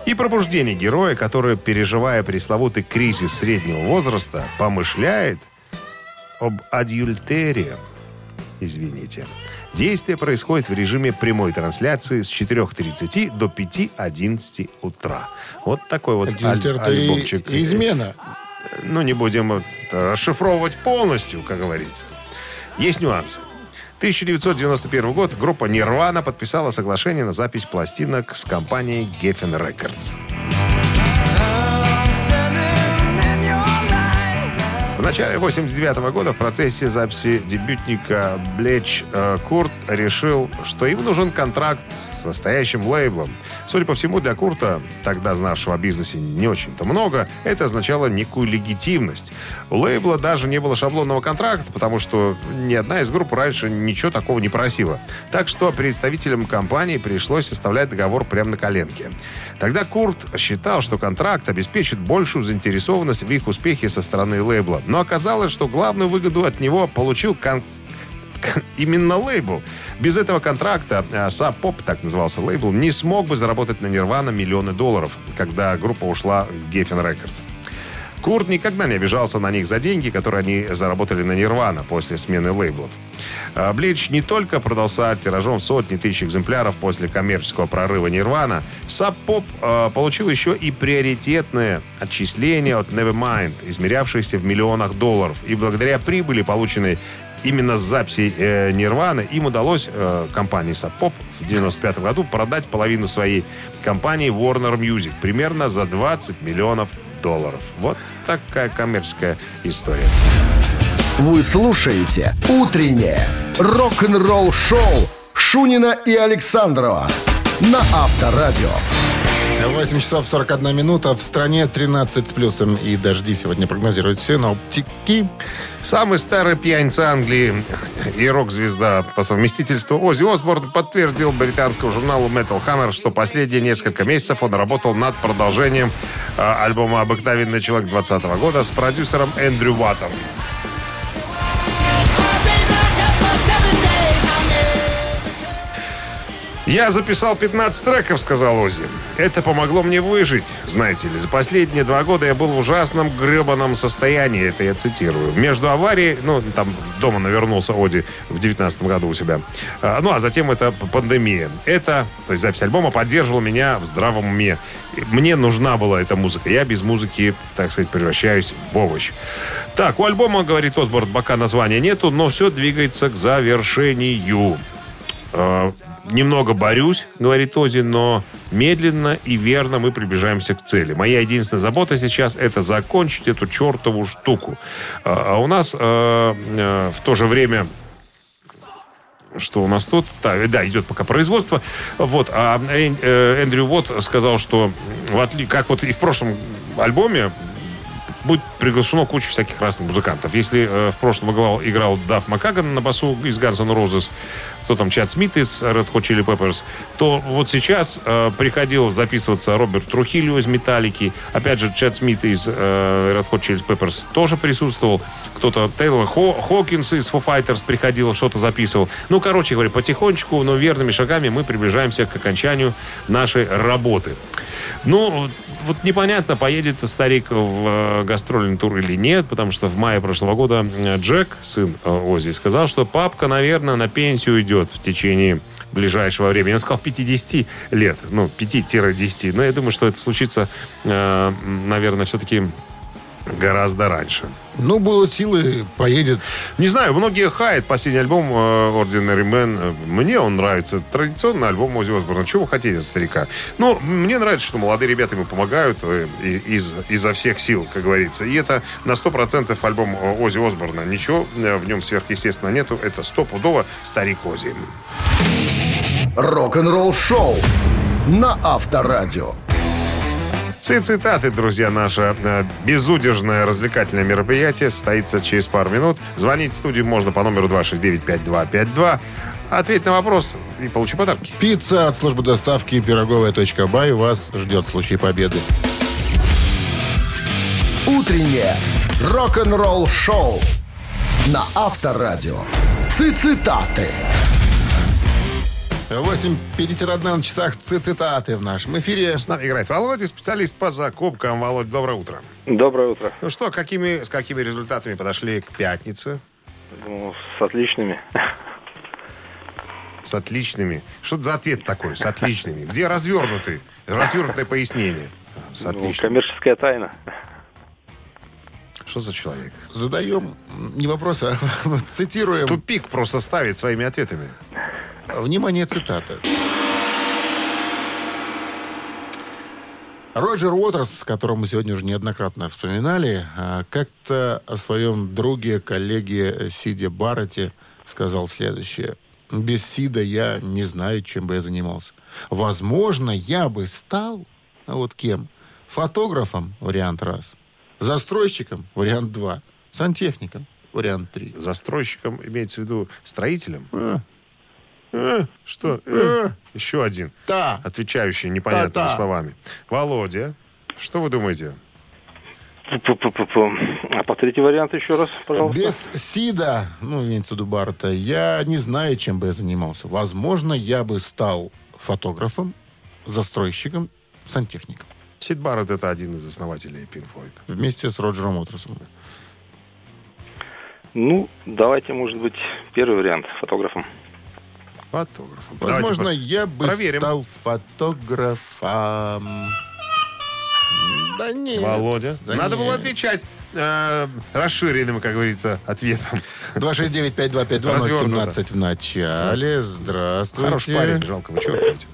[SPEAKER 3] и пробуждение героя, который, переживая пресловутый кризис среднего возраста, помышляет об адюльтере. Извините. Действие происходит в режиме прямой трансляции с 4.30 до 5.11 утра. Вот такой вот аль- альбомчик.
[SPEAKER 2] и измена.
[SPEAKER 3] Ну, не будем расшифровывать полностью, как говорится. Есть нюансы. 1991 год группа Nirvana подписала соглашение на запись пластинок с компанией Geffen Records. Начале 89 года в процессе записи дебютника Блеч э, Курт решил, что им нужен контракт с настоящим лейблом. Судя по всему, для Курта, тогда знавшего о бизнесе не очень-то много, это означало некую легитимность. У лейбла даже не было шаблонного контракта, потому что ни одна из групп раньше ничего такого не просила. Так что представителям компании пришлось составлять договор прямо на коленке. Тогда Курт считал, что контракт обеспечит большую заинтересованность в их успехе со стороны лейбла. Но оказалось, что главную выгоду от него получил кон- именно лейбл. Без этого контракта э, Sub Pop, так назывался лейбл, не смог бы заработать на Нирвана миллионы долларов, когда группа ушла в Geffen Records. Курт никогда не обижался на них за деньги, которые они заработали на Нирвана после смены лейблов. Блич не только продался тиражом сотни тысяч экземпляров после коммерческого прорыва Нирвана, Pop э, получил еще и приоритетное отчисление от Nevermind, измерявшееся в миллионах долларов. И благодаря прибыли, полученной именно с записей э, Нирваны, им удалось э, компании Pop в 95 году продать половину своей компании Warner Music примерно за 20 миллионов долларов. Вот такая коммерческая история.
[SPEAKER 1] Вы слушаете «Утреннее рок-н-ролл-шоу» Шунина и Александрова на Авторадио.
[SPEAKER 2] 8 часов 41 минута. В стране 13 с плюсом и дожди сегодня прогнозируют синоптики.
[SPEAKER 3] Самый старый пьяница Англии и рок-звезда по совместительству Оззи Осборн подтвердил британскому журналу Metal Hammer, что последние несколько месяцев он работал над продолжением э, альбома «Обыкновенный человек» 2020 года с продюсером Эндрю Уаттом. «Я записал 15 треков», — сказал Оззи. «Это помогло мне выжить. Знаете ли, за последние два года я был в ужасном гребаном состоянии». Это я цитирую. Между аварией... Ну, там дома навернулся Оди в 19 году у себя. А, ну, а затем это пандемия. Это, то есть запись альбома, поддерживала меня в здравом уме. Мне нужна была эта музыка. Я без музыки, так сказать, превращаюсь в овощ. Так, у альбома, говорит Осборд, пока названия нету, но все двигается к завершению. Э, Немного борюсь, говорит Ози, но медленно и верно мы приближаемся к цели. Моя единственная забота сейчас это закончить эту чертову штуку. А а у нас э, э, в то же время что у нас тут? Да, да, идет пока производство. Вот, а Эн- э, Эндрю Вот сказал, что в отли- как вот и в прошлом альбоме будет приглашено куча всяких разных музыкантов. Если э, в прошлом играл, играл Даф Макаган на басу из Guns N' Roses, кто там Чад Смит из Red Hot Chili Peppers, то вот сейчас э, приходил записываться Роберт Трухильо из Металлики, опять же Чад Смит из э, Red Hot Chili Peppers тоже присутствовал, кто-то Тейлор Хо- Хокинс из Foo Fighters приходил, что-то записывал. Ну, короче говоря, потихонечку, но верными шагами мы приближаемся к окончанию нашей работы. Ну, вот непонятно, поедет старик в э, гастрольный тур или нет, потому что в мае прошлого года э, Джек, сын э, Ози, сказал, что папка, наверное, на пенсию идет в течение ближайшего времени. Он сказал 50 лет, ну, 5-10. Но я думаю, что это случится, э, наверное, все-таки гораздо раньше.
[SPEAKER 2] Ну, будут силы, поедет.
[SPEAKER 3] Не знаю, многие хает последний альбом э, Ordinary Man. Мне он нравится. Традиционный альбом Ози Осборна. Чего вы хотите от старика? Ну, мне нравится, что молодые ребята ему помогают э, из, изо всех сил, как говорится. И это на 100% альбом э, Ози Осборна. Ничего в нем сверхъестественно нету. Это стопудово старик Ози.
[SPEAKER 1] Рок-н-ролл-шоу на Авторадио.
[SPEAKER 3] Ци- Цитаты, друзья, наше э, безудержное развлекательное мероприятие состоится через пару минут. Звонить в студию можно по номеру 269-5252. Ответь на вопрос и получи подарки.
[SPEAKER 2] Пицца от службы доставки пироговая точка бай вас ждет в случае победы.
[SPEAKER 1] Утреннее рок-н-ролл-шоу на Авторадио. Цитаты.
[SPEAKER 2] 8.51 на часах цитаты в нашем эфире.
[SPEAKER 3] С нами играет Володя, специалист по закупкам. Володь, доброе утро.
[SPEAKER 5] Доброе утро.
[SPEAKER 3] Ну что, какими, с какими результатами подошли к пятнице?
[SPEAKER 5] Ну, с отличными.
[SPEAKER 3] С отличными. Что это за ответ такой? С отличными. Где развернутый? Развернутое пояснение. С
[SPEAKER 5] Ну,
[SPEAKER 3] отличными.
[SPEAKER 5] коммерческая тайна.
[SPEAKER 3] Что за человек?
[SPEAKER 2] Задаем не вопрос, а (laughs) цитируем.
[SPEAKER 3] Тупик просто ставит своими ответами.
[SPEAKER 2] Внимание, цитата. Роджер Уотерс, которого мы сегодня уже неоднократно вспоминали, а, как-то о своем друге, коллеге Сиде Баррете сказал следующее. Без Сида я не знаю, чем бы я занимался. Возможно, я бы стал, а вот кем? Фотографом, вариант раз. Застройщиком, вариант два. Сантехником, вариант три.
[SPEAKER 3] Застройщиком имеется в виду строителем?
[SPEAKER 2] А,
[SPEAKER 3] Э, что? Э, еще один.
[SPEAKER 2] Та.
[SPEAKER 3] Отвечающий непонятными
[SPEAKER 2] Та-та.
[SPEAKER 3] словами. Володя, что вы думаете?
[SPEAKER 5] Пу-пу-пу-пу. А повторите вариант еще раз, пожалуйста.
[SPEAKER 2] Без Сида, ну, имеется в виду Барта, я не знаю, чем бы я занимался. Возможно, я бы стал фотографом, застройщиком, сантехником.
[SPEAKER 3] Сид Барретт это один из основателей Pink Floyd.
[SPEAKER 2] Вместе с Роджером Уотерсом.
[SPEAKER 5] Ну, давайте, может быть, первый вариант фотографом.
[SPEAKER 3] Фотографом.
[SPEAKER 2] Возможно,
[SPEAKER 3] Давайте
[SPEAKER 2] я бы
[SPEAKER 3] проверим.
[SPEAKER 2] стал фотографом. Да нет.
[SPEAKER 3] Володя.
[SPEAKER 2] Да
[SPEAKER 3] Надо было
[SPEAKER 2] нет.
[SPEAKER 3] отвечать э, расширенным, как говорится, ответом.
[SPEAKER 2] 269-5252-017 в начале. Здравствуйте.
[SPEAKER 3] Хороший парень, жалко вычеркивать.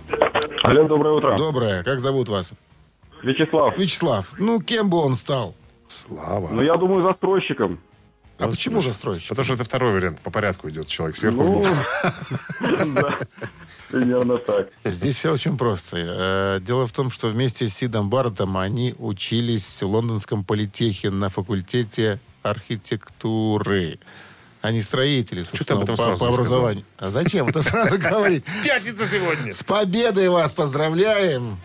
[SPEAKER 6] Алло, доброе утро.
[SPEAKER 2] Доброе. Как зовут вас?
[SPEAKER 6] Вячеслав.
[SPEAKER 2] Вячеслав. Ну, кем бы он стал?
[SPEAKER 3] Слава.
[SPEAKER 6] Ну, я думаю, застройщиком.
[SPEAKER 2] А почему застройщик?
[SPEAKER 3] Потому что это второй вариант. По порядку идет человек сверху
[SPEAKER 6] Ну,
[SPEAKER 3] вниз. (laughs)
[SPEAKER 6] примерно так.
[SPEAKER 2] Здесь все очень просто. Э, Дело в том, что вместе с Сидом Бартом они учились в Лондонском политехе на факультете архитектуры. Они строители, собственно, по, по образованию. А зачем это сразу говорить? (laughs)
[SPEAKER 3] Пятница сегодня.
[SPEAKER 2] С победой вас поздравляем!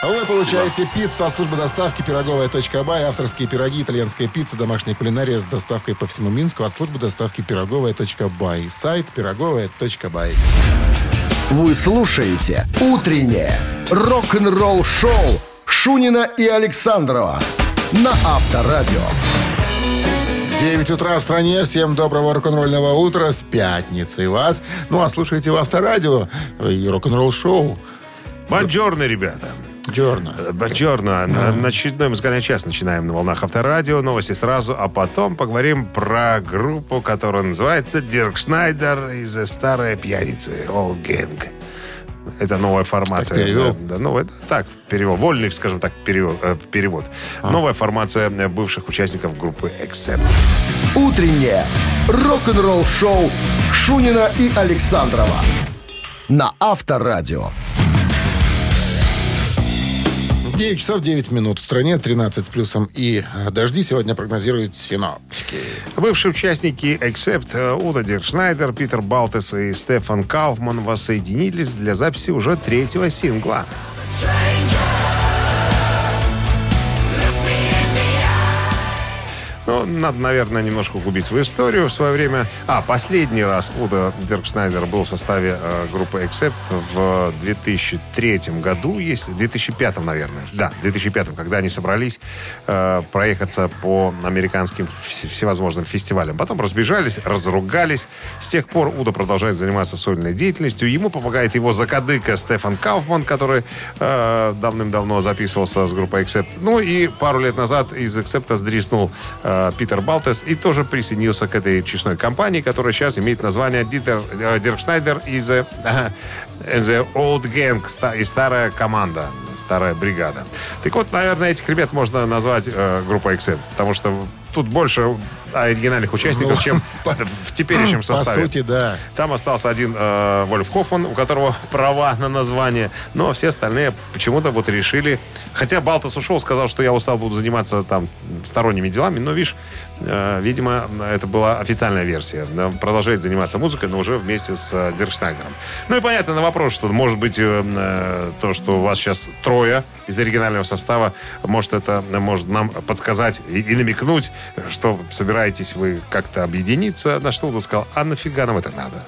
[SPEAKER 2] А вы получаете пиццу от службы доставки пироговая точка бай, авторские пироги, итальянская пицца, домашняя кулинария с доставкой по всему Минску от службы доставки пироговая точка бай. Сайт пироговая точка бай.
[SPEAKER 1] Вы слушаете «Утреннее рок-н-ролл-шоу» Шунина и Александрова на Авторадио.
[SPEAKER 2] 9 утра в стране. Всем доброго рок-н-ролльного утра с пятницей вас. Ну, а слушайте в Авторадио и рок-н-ролл шоу
[SPEAKER 3] Бонжорно, ребята.
[SPEAKER 2] Джорна.
[SPEAKER 3] Бонжорно. На, на очередной музыкальный час начинаем на волнах Авторадио. Новости сразу, а потом поговорим про группу, которая называется Дирк Шнайдер из «Старая пьяницы» Old Gang. Это новая формация.
[SPEAKER 2] Так перевел?
[SPEAKER 3] Да, да, ну, это так, перевод. Вольный, скажем так, перевод. э, перевод.
[SPEAKER 2] А.
[SPEAKER 3] Новая формация э, бывших участников группы Accept.
[SPEAKER 1] «Утреннее рок-н-ролл-шоу» Шунина и Александрова на Авторадио.
[SPEAKER 2] 9 часов 9 минут. В стране 13 с плюсом и э, дожди сегодня прогнозируют синоптики.
[SPEAKER 3] Бывшие участники Accept э, Удо Диркшнайдер, Питер Балтес и Стефан Кауфман воссоединились для записи уже третьего сингла. Ну, надо, наверное, немножко углубить свою историю в свое время. А, последний раз Удо Диркшнайдер был в составе э, группы Accept в 2003 году, если 2005, наверное. Да, 2005, когда они собрались э, проехаться по американским вс- всевозможным фестивалям. Потом разбежались, разругались. С тех пор Удо продолжает заниматься сольной деятельностью. Ему помогает его закадыка Стефан Кауфман, который э, давным-давно записывался с группой Accept. Ну и пару лет назад из Accept сдриснул э, Питер Балтес и тоже присоединился к этой честной компании, которая сейчас имеет название Дитер, э, Дирк Шнайдер из э, The Old Gang, и старая команда, старая бригада. Так вот, наверное, этих ребят можно назвать э, группой Accept, потому что тут больше оригинальных участников,
[SPEAKER 2] Ну,
[SPEAKER 3] чем (laughs)
[SPEAKER 2] по-
[SPEAKER 3] в теперешнем
[SPEAKER 2] По
[SPEAKER 3] составе.
[SPEAKER 2] сути, да.
[SPEAKER 3] Там остался один э, Вольф Хоффман, у которого права на название. Но все остальные почему-то вот решили... Хотя Балтас ушел, сказал, что я устал, буду заниматься там сторонними делами. Но, видишь, видимо, это была официальная версия. Продолжает заниматься музыкой, но уже вместе с э, Диркшнайдером. Ну и понятно на вопрос, что может быть э, э, то, что у вас сейчас трое из оригинального состава, может это может нам подсказать и, и намекнуть, что собираетесь вы как-то объединиться, на что он сказал, а нафига нам это надо?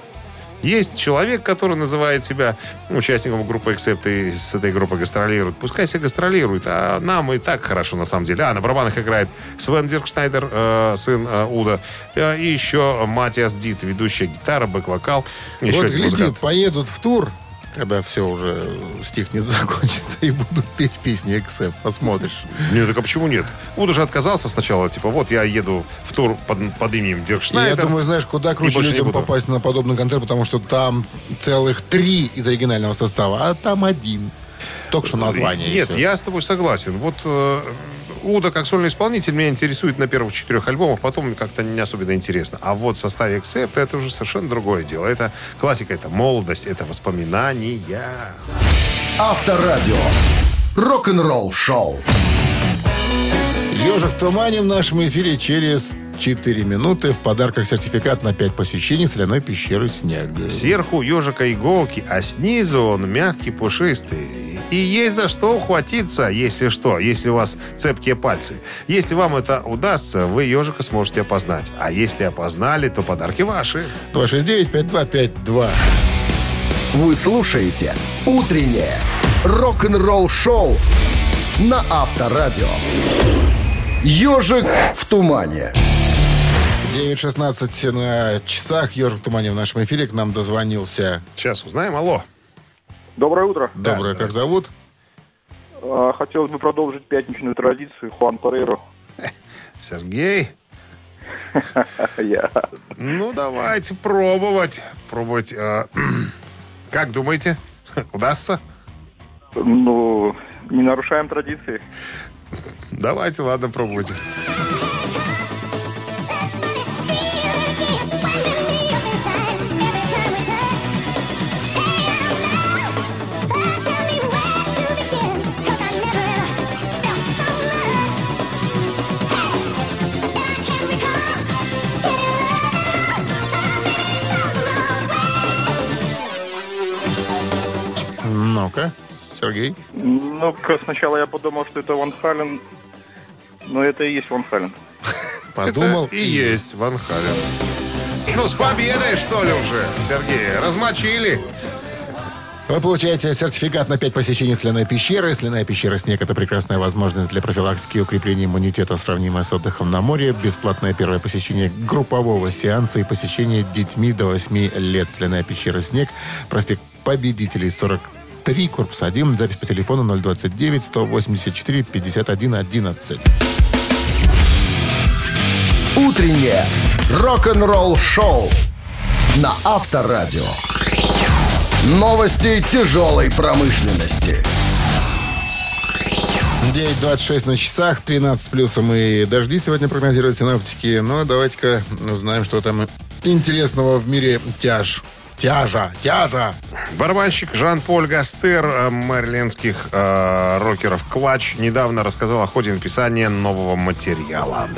[SPEAKER 3] Есть человек, который называет себя участником группы Accept и с этой группой гастролирует. Пускай себе гастролирует, а нам и так хорошо на самом деле. А на барабанах играет Свен Диркшнайдер, э, сын э, Удо, э, и еще Матиас Дит, ведущая гитара, бэк-вокал.
[SPEAKER 2] Вот
[SPEAKER 3] один
[SPEAKER 2] гляди,
[SPEAKER 3] музыкант.
[SPEAKER 2] поедут в тур, когда все уже стихнет, (laughs) закончится, и будут петь песни Accept. Посмотришь.
[SPEAKER 3] Нет, так а почему нет? Удо же отказался сначала, типа, вот я еду в тур под, под именем Диркшнайдер.
[SPEAKER 2] я думаю, знаешь, куда круче людям
[SPEAKER 3] буду.
[SPEAKER 2] попасть на подобный концерт, потому что там целых три из оригинального состава, а там один. только что название.
[SPEAKER 3] Нет, я с тобой согласен. Вот э, Уда как сольный исполнитель меня интересует на первых четырех альбомах, потом как-то не особенно интересно. А вот в составе Accept это уже совершенно другое дело. Это классика, это молодость, это воспоминания.
[SPEAKER 1] Авторадио. Рок-н-ролл шоу.
[SPEAKER 2] Ежик в тумане в нашем эфире через 4 минуты. В подарках сертификат на 5 посещений соляной пещеры «Снег».
[SPEAKER 3] Сверху ежика иголки, а снизу он мягкий, пушистый. И есть за что ухватиться, если что, если у вас цепкие пальцы. Если вам это удастся, вы ежика сможете опознать. А если опознали, то подарки ваши.
[SPEAKER 2] 269-5252.
[SPEAKER 1] Вы слушаете «Утреннее рок-н-ролл-шоу» на Авторадио. «Ежик в тумане».
[SPEAKER 2] 9.16 на часах. Ежик в тумане в нашем эфире. К нам дозвонился.
[SPEAKER 3] Сейчас узнаем. Алло.
[SPEAKER 4] Доброе утро.
[SPEAKER 3] Да,
[SPEAKER 2] Доброе, как
[SPEAKER 3] здрасте.
[SPEAKER 2] зовут?
[SPEAKER 4] А, Хотелось бы продолжить пятничную традицию Хуан Парейро. (laughs)
[SPEAKER 3] Сергей. (laughs)
[SPEAKER 4] Я.
[SPEAKER 3] Ну, давайте пробовать. Пробовать. э, (clears throat) Как думаете? (laughs) Удастся?
[SPEAKER 4] Ну, не нарушаем традиции.
[SPEAKER 3] Давайте, ладно, пробуйте.
[SPEAKER 2] Ну-ка, Сергей.
[SPEAKER 4] Ну-ка, сначала я подумал, что это Ван Хален. Но это и есть Ван Хален. (laughs)
[SPEAKER 2] Подумал.
[SPEAKER 3] И есть Ван Хален. Ну, с победой, что ли, уже, Сергей? Размочили.
[SPEAKER 2] Вы получаете сертификат на 5 посещений соляной пещеры. Соляная пещера «Снег» — это прекрасная возможность для профилактики и укрепления иммунитета, сравнимая с отдыхом на море. Бесплатное первое посещение группового сеанса и посещение детьми до 8 лет. Соляная пещера «Снег», проспект Победителей, 43, корпус 1, запись по телефону 029 184 51 11.
[SPEAKER 1] «Утреннее рок-н-ролл-шоу» на Авторадио. Новости тяжелой промышленности.
[SPEAKER 2] 9.26 на часах, 13 с плюсом и дожди сегодня прогнозируют синоптики. Ну, давайте-ка узнаем, что там интересного в мире тяж. Тяжа, тяжа.
[SPEAKER 3] Барабанщик Жан-Поль Гастер, э, мэрилендских э, рокеров «Клатч», недавно рассказал о ходе написания нового материала.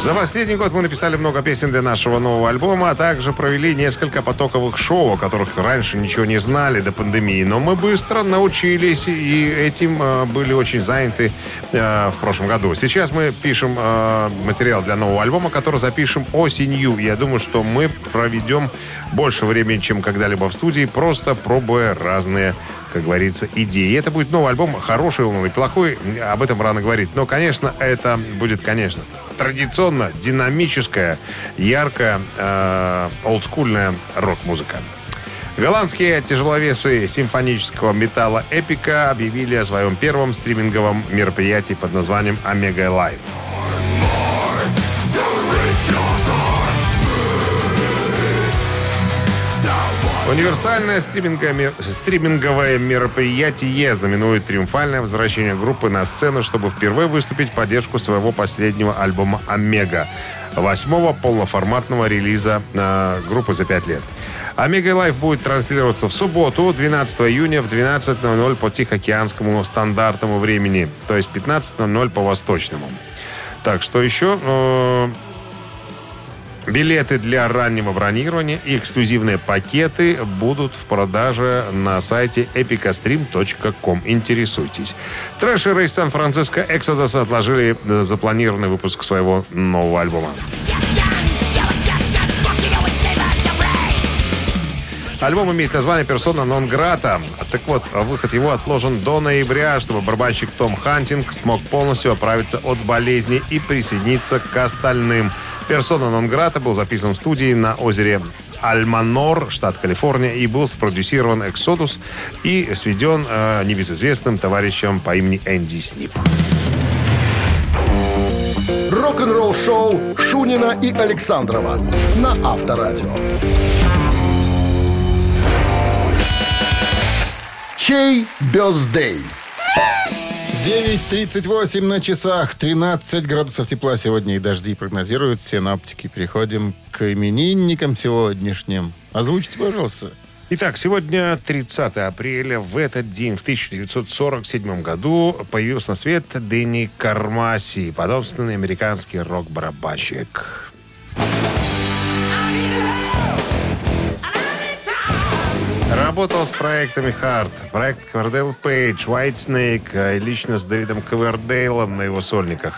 [SPEAKER 3] За последний год мы написали много песен для нашего нового альбома, а также провели несколько потоковых шоу, о которых раньше ничего не знали до пандемии. Но мы быстро научились и этим э, были очень заняты э, в прошлом году. Сейчас мы пишем э, материал для нового альбома, который запишем осенью. Я думаю, что мы проведем больше времени, чем когда-либо в студии, просто пробуя разные как говорится, идеи. И это будет новый альбом, хороший он или плохой, об этом рано говорить. Но, конечно, это будет, конечно, традиционно динамическая, яркая, э, олдскульная рок-музыка. Голландские тяжеловесы симфонического металла «Эпика» объявили о своем первом стриминговом мероприятии под названием «Омега Лайв». Универсальное стриминговое, мероприятие знаменует триумфальное возвращение группы на сцену, чтобы впервые выступить в поддержку своего последнего альбома «Омега», восьмого полноформатного релиза э, группы за пять лет. «Омега Лайв» будет транслироваться в субботу, 12 июня в 12.00 по Тихоокеанскому стандартному времени, то есть 15.00 по восточному. Так, что еще? Э, Билеты для раннего бронирования и эксклюзивные пакеты будут в продаже на сайте epicastream.com. Интересуйтесь. Трэшеры из Сан-Франциско Exodus отложили запланированный выпуск своего нового альбома. Альбом имеет название «Персона нон грата». Так вот, выход его отложен до ноября, чтобы барабанщик Том Хантинг смог полностью оправиться от болезни и присоединиться к остальным. Персона Нонграта был записан в студии на озере Альманор, штат Калифорния, и был спродюсирован «Эксодус» и сведен э, небезызвестным товарищем по имени Энди Снип.
[SPEAKER 1] Рок-н-ролл шоу Шунина и Александрова на Авторадио. Чей бездей?
[SPEAKER 2] 9.38 на часах, 13 градусов тепла сегодня и дожди прогнозируют синоптики. Переходим к именинникам сегодняшним. Озвучите, пожалуйста.
[SPEAKER 3] Итак, сегодня 30 апреля. В этот день, в 1947 году, появился на свет Дэнни Кармаси, потомственный американский рок-барабанщик. Работал с проектами Hard, проект Ковердейл Пейдж, White Snake, лично с Дэвидом Ковердейлом на его сольниках.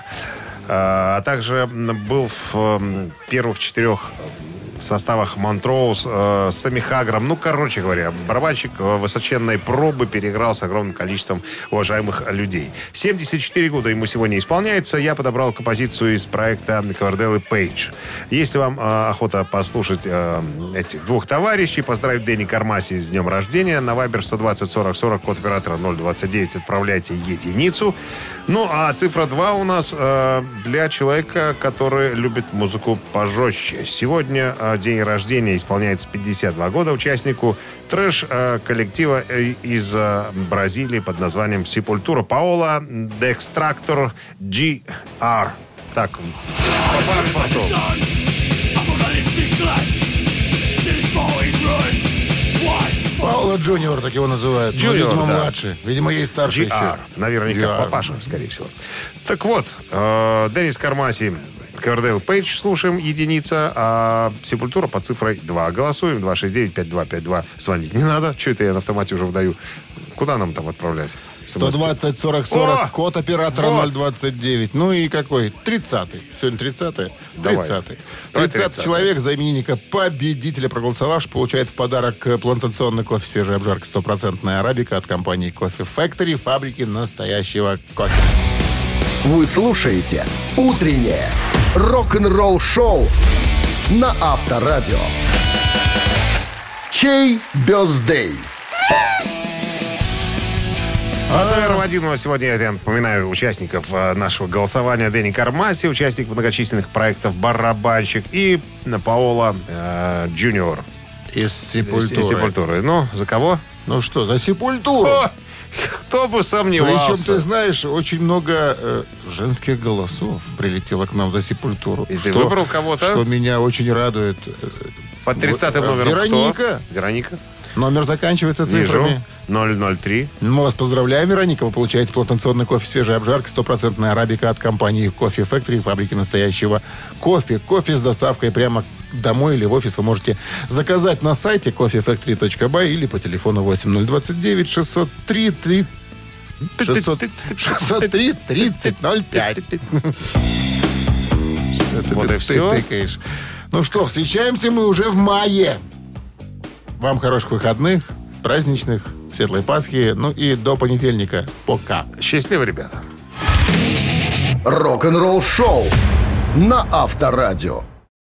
[SPEAKER 3] А а также был в м, первых четырех составах Монтроуз э, с Самихагром. Ну, короче говоря, барабанщик э, высоченной пробы переиграл с огромным количеством уважаемых людей. 74 года ему сегодня исполняется. Я подобрал композицию из проекта Ковердейл и Пейдж. Если вам э, охота послушать э, этих двух товарищей, поздравить Дэнни Кармаси с днем рождения, на Viber 120 40 40, код оператора 029, отправляйте единицу. Ну, а цифра 2 у нас э, для человека, который любит музыку пожестче. Сегодня э, день рождения исполняется 52 года участнику трэш-коллектива э, из э, Бразилии под названием Сепультура Паола Декстрактор GR. Так, по паспорту.
[SPEAKER 2] Паула Джуниор, так его называют. Ну,
[SPEAKER 3] Джуниор,
[SPEAKER 2] видимо,
[SPEAKER 3] да.
[SPEAKER 2] младше. Видимо, ей старше
[SPEAKER 3] GR.
[SPEAKER 2] еще.
[SPEAKER 3] Наверняка
[SPEAKER 2] GR.
[SPEAKER 3] папаша, скорее всего. Так вот, э, Деннис Кармаси, Ковердейл Пейдж, слушаем, единица, а Сепультура под цифрой 2. Голосуем, 269-5252. Звонить не надо. Что это я на автомате уже вдаю? Куда нам там отправлять?
[SPEAKER 2] 120 40 40,
[SPEAKER 3] О!
[SPEAKER 2] код оператора
[SPEAKER 3] Вот.
[SPEAKER 2] 029. Ну и какой? 30-й. Сегодня 30-й?
[SPEAKER 3] Давай.
[SPEAKER 2] 30-й.
[SPEAKER 3] Давай
[SPEAKER 2] 30
[SPEAKER 3] 30-й.
[SPEAKER 2] человек за именинника победителя проголосовавший получает в подарок э, плантационный кофе свежая обжарка стопроцентная арабика от компании Кофе Factory, фабрики настоящего кофе.
[SPEAKER 1] Вы слушаете «Утреннее рок-н-ролл-шоу» на Авторадио. Чей бездей?
[SPEAKER 3] А номером один у нас сегодня, я напоминаю, участников э, нашего голосования Дэнни Кармаси, участник многочисленных проектов «Барабанщик» и Паола э, Джуниор
[SPEAKER 2] Из
[SPEAKER 3] из
[SPEAKER 2] Сепультуры.
[SPEAKER 3] Сепультуры. Ну, за кого?
[SPEAKER 2] Ну что, за Сепультуру?
[SPEAKER 3] О, кто бы сомневался.
[SPEAKER 2] Причем, ты знаешь, очень много э, женских голосов прилетело к нам за Сепультуру.
[SPEAKER 3] И ты выбрал кого-то?
[SPEAKER 2] Что меня очень радует.
[SPEAKER 3] Под 30-м
[SPEAKER 2] Э,
[SPEAKER 3] номером
[SPEAKER 2] Вероника.
[SPEAKER 3] кто? Вероника.
[SPEAKER 2] Номер заканчивается
[SPEAKER 3] Вижу.
[SPEAKER 2] цифрами.
[SPEAKER 3] 003.
[SPEAKER 2] Мы вас поздравляем, Вероника. Вы получаете плантационный кофе свежая обжарка, стопроцентная арабика от компании Кофе Factory, фабрики настоящего кофе. Кофе с доставкой прямо домой или в офис вы можете заказать на сайте coffeefactory.by или по телефону 8029 603 3 600 603 3005.
[SPEAKER 3] Вот и всё.
[SPEAKER 2] тыкаешь. Ну что, встречаемся мы уже в мае. Вам хороших выходных, праздничных, светлой Пасхи, ну и до понедельника. Пока.
[SPEAKER 3] Счастливо, ребята.
[SPEAKER 1] Рок-н-ролл-шоу на Авторадио.